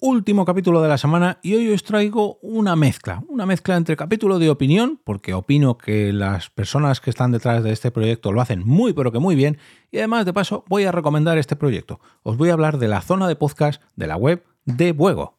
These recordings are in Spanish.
último capítulo de la semana y hoy os traigo una mezcla, una mezcla entre capítulo de opinión, porque opino que las personas que están detrás de este proyecto lo hacen muy pero que muy bien, y además de paso voy a recomendar este proyecto. Os voy a hablar de la zona de podcast de la web de Buego.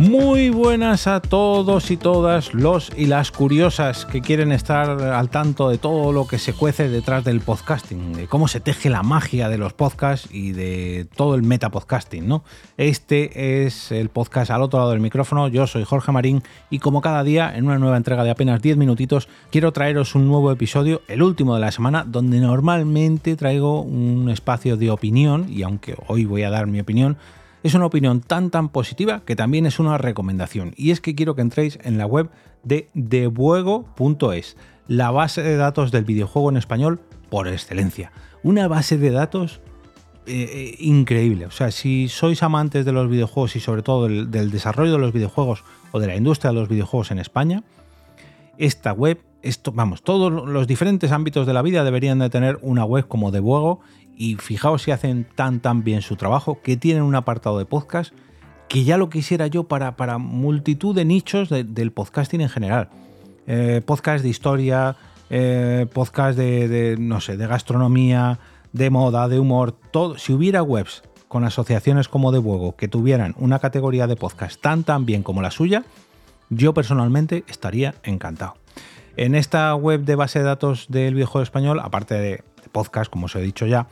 Muy buenas a todos y todas los y las curiosas que quieren estar al tanto de todo lo que se cuece detrás del podcasting, de cómo se teje la magia de los podcasts y de todo el metapodcasting, ¿no? Este es el podcast al otro lado del micrófono, yo soy Jorge Marín y como cada día en una nueva entrega de apenas 10 minutitos quiero traeros un nuevo episodio, el último de la semana, donde normalmente traigo un espacio de opinión y aunque hoy voy a dar mi opinión, es una opinión tan tan positiva que también es una recomendación. Y es que quiero que entréis en la web de debuego.es, la base de datos del videojuego en español por excelencia. Una base de datos eh, eh, increíble. O sea, si sois amantes de los videojuegos y sobre todo del, desarrollo de los videojuegos o de la industria de los videojuegos en España, esta web, esto, vamos, todos los diferentes ámbitos de la vida deberían de tener una web como Debuego y fijaos si hacen tan tan bien su trabajo, que tienen un apartado de podcast que ya lo quisiera yo para, para multitud de nichos del podcasting en general. Eh, podcast de historia, eh, podcast de, no sé, de gastronomía, de moda, de humor, todo. Si hubiera webs con asociaciones como de Buego que tuvieran una categoría de podcast tan tan bien como la suya, yo personalmente estaría encantado. En esta web de base de datos del viejo español, aparte de podcast, como os he dicho ya,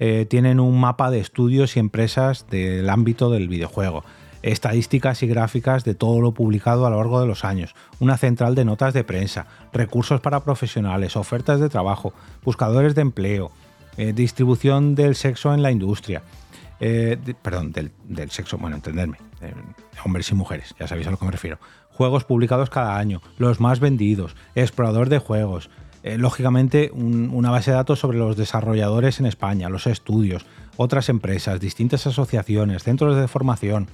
eh, tienen un mapa de estudios y empresas del ámbito del videojuego, estadísticas y gráficas de todo lo publicado a lo largo de los años, una central de notas de prensa, recursos para profesionales, ofertas de trabajo, buscadores de empleo, eh, distribución del sexo en la industria. Eh, perdón, del, del, sexo, bueno, entenderme, hombres y mujeres, ya sabéis a lo que me refiero. Juegos publicados cada año, los más vendidos, explorador de juegos, eh, lógicamente una base de datos sobre los desarrolladores en España, los estudios, otras empresas, distintas asociaciones, centros de formación,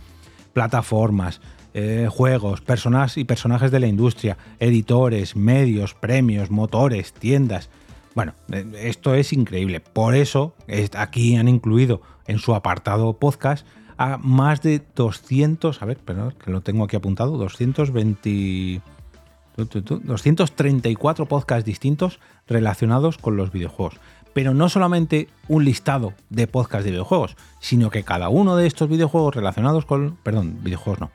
plataformas, eh, juegos, personas y personajes de la industria, editores, medios, premios, motores, tiendas. Bueno, eh, esto es increíble. Por eso aquí han incluido en su apartado podcast a más de 200, a ver, perdón, que lo tengo aquí apuntado, 220 234 podcasts distintos relacionados con los videojuegos. Pero no solamente un listado de podcasts de videojuegos, sino que cada uno de estos videojuegos relacionados con... Perdón, videojuegos no.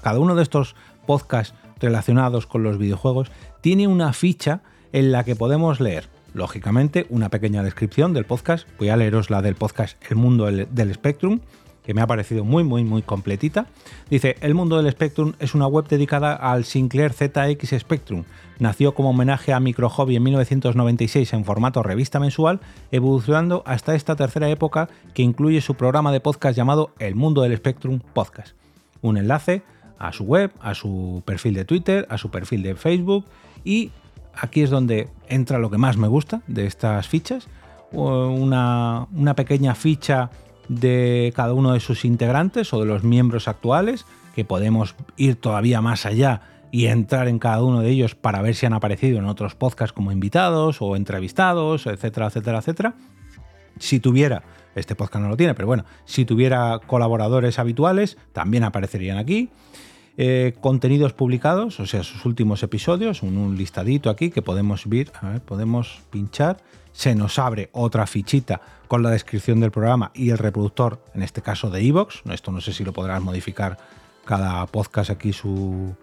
Cada uno de estos podcasts relacionados con los videojuegos tiene una ficha en la que podemos leer, lógicamente, una pequeña descripción del podcast. Voy a leeros la del podcast El Mundo del Spectrum que me ha parecido muy, muy, muy completita. Dice, El Mundo del Spectrum es una web dedicada al Sinclair ZX Spectrum. Nació como homenaje a Micro Hobby en 1996 en formato revista mensual, evolucionando hasta esta tercera época que incluye su programa de podcast llamado El Mundo del Spectrum Podcast. Un enlace a su web, a su perfil de Twitter, a su perfil de Facebook y aquí es donde entra lo que más me gusta de estas fichas, una, una pequeña ficha de cada uno de sus integrantes o de los miembros actuales, que podemos ir todavía más allá y entrar en cada uno de ellos para ver si han aparecido en otros podcasts como invitados o entrevistados, etcétera, etcétera, etcétera. Si tuviera, este podcast no lo tiene, pero bueno, si tuviera colaboradores habituales, también aparecerían aquí. Eh, contenidos publicados, o sea, sus últimos episodios, un, listadito aquí que podemos ver, podemos pinchar, se nos abre otra fichita con la descripción del programa y el reproductor, en este caso de Evox, esto no sé si lo podrás modificar cada podcast aquí su,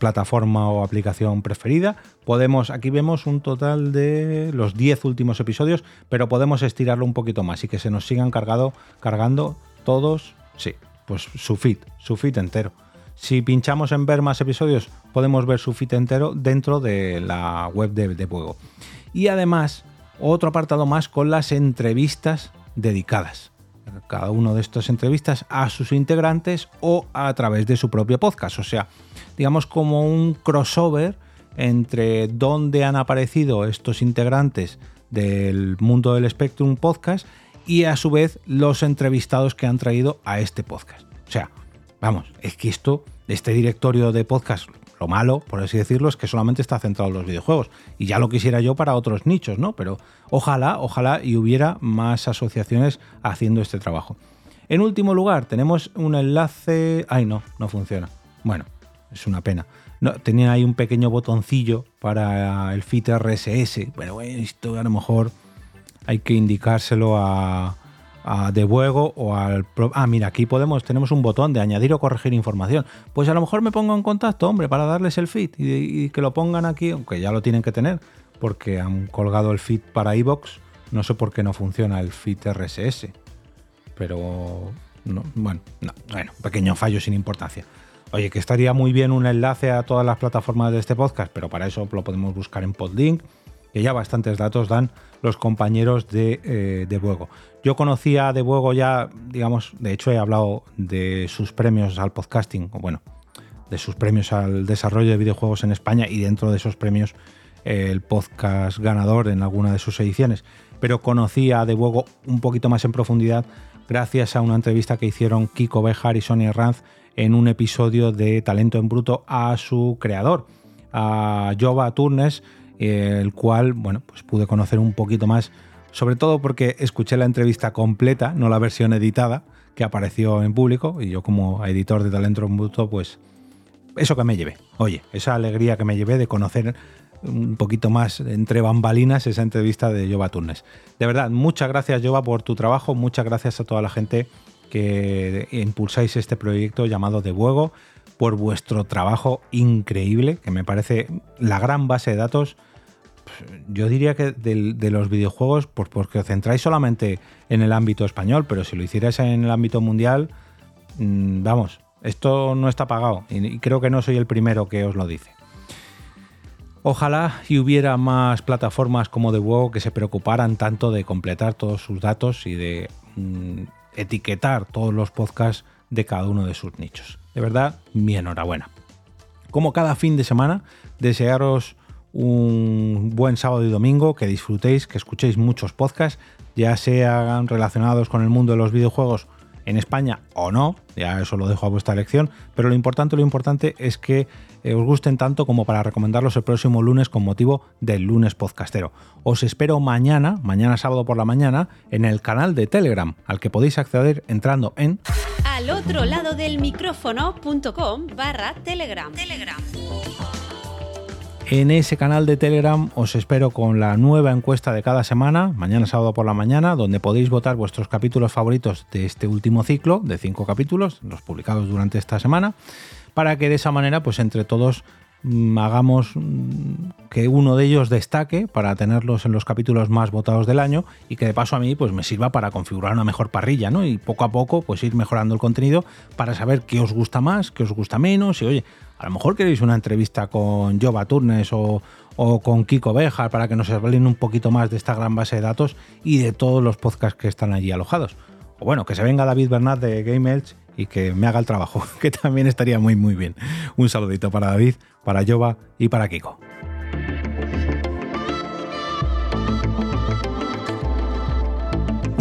plataforma o aplicación preferida. Podemos, aquí vemos un total de los 10 últimos episodios, pero podemos estirarlo un poquito más y que se nos sigan cargado, cargando todos, sí, pues su feed, su feed entero. Si pinchamos en ver más episodios, podemos ver su feed entero dentro de la web de, de Juego. Y además, otro apartado más con las entrevistas dedicadas. Cada uno de estas entrevistas a sus integrantes o a través de su propio podcast. O sea, digamos como un crossover entre dónde han aparecido estos integrantes del mundo del Spectrum Podcast y a su vez los entrevistados que han traído a este podcast. O sea, vamos, es que esto, este directorio de podcast, lo malo, por así decirlo, es que solamente está centrado en los videojuegos. Y ya lo quisiera yo para otros nichos, ¿no? Pero ojalá, ojalá y hubiera más asociaciones haciendo este trabajo. En último lugar, tenemos un enlace... Ay, no, no funciona. Bueno, es una pena. No, tenía ahí un pequeño botoncillo para el feed RSS. Bueno, esto a lo mejor hay que indicárselo a, de Buego o al... Ah, mira, aquí podemos, tenemos un botón de añadir o corregir información. Pues a lo mejor me pongo en contacto, hombre, para darles el feed y, que lo pongan aquí, aunque ya lo tienen que tener, porque han colgado el feed para iBox. No sé por qué no funciona el feed RSS. Pero... No, bueno, no, bueno, pequeño fallo sin importancia. Oye, que estaría muy bien un enlace a todas las plataformas de este podcast, pero para eso lo podemos buscar en Podlink, que ya bastantes datos dan los compañeros de, eh, de Buego. Yo conocía De Buego ya, digamos, de hecho he hablado de sus premios al podcasting, o bueno, de sus premios al desarrollo de videojuegos en España y dentro de esos premios el podcast ganador en alguna de sus ediciones. Pero conocí a De Buego un poquito más en profundidad gracias a una entrevista que hicieron Kiko Bejar y Sonia Ranz en un episodio de Talento en Bruto a su creador, a Jova Turnes, el cual, bueno, pues pude conocer un poquito más, sobre todo porque escuché la entrevista completa, no la versión editada que apareció en público, y yo como editor de Talento en Bruto, pues eso que me llevé. Oye, esa alegría que me llevé de conocer un poquito más entre bambalinas esa entrevista de Jova Turnes. De verdad, muchas gracias Jova por tu trabajo, muchas gracias a toda la gente que impulsáis este proyecto llamado De Buego, por vuestro trabajo increíble, que me parece la gran base de datos. Yo diría que de, los videojuegos, pues porque os centráis solamente en el ámbito español, pero si lo hicierais en el ámbito mundial, mm, vamos, esto no está pagado y creo que no soy el primero que os lo dice. Ojalá y hubiera más plataformas como The Buego que se preocuparan tanto de completar todos sus datos y de mm, etiquetar todos los podcasts de cada uno de sus nichos. De verdad, mi enhorabuena. Como cada fin de semana, desearos un buen sábado y domingo, que disfrutéis, que escuchéis muchos podcasts, ya sean relacionados con el mundo de los videojuegos en España o no, ya eso lo dejo a vuestra elección, pero lo importante, lo importante es que eh, os gusten tanto como para recomendarlos el próximo lunes con motivo del lunes podcastero. Os espero mañana, mañana sábado por la mañana, en el canal de Telegram, al que podéis acceder entrando en al otro lado del micrófono.com barra Telegram. Telegram. En ese canal de Telegram os espero con la nueva encuesta de cada semana, mañana sábado por la mañana, donde podéis votar vuestros capítulos favoritos de este último ciclo de cinco capítulos, los publicados durante esta semana, para que de esa manera, pues entre todos mm, hagamos mm, que uno de ellos destaque para tenerlos en los capítulos más votados del año y que de paso a mí pues me sirva para configurar una mejor parrilla, ¿no? Y poco a poco pues ir mejorando el contenido para saber qué os gusta más, qué os gusta menos y oye, a lo mejor queréis una entrevista con Jova Turnes o, con Kiko Bejar para que nos hablen un poquito más de esta gran base de datos y de todos los podcasts que están allí alojados. O bueno, que se venga David Bernat de Game Elch y que me haga el trabajo, que también estaría muy muy bien. Un saludito para David, para Jova y para Kiko.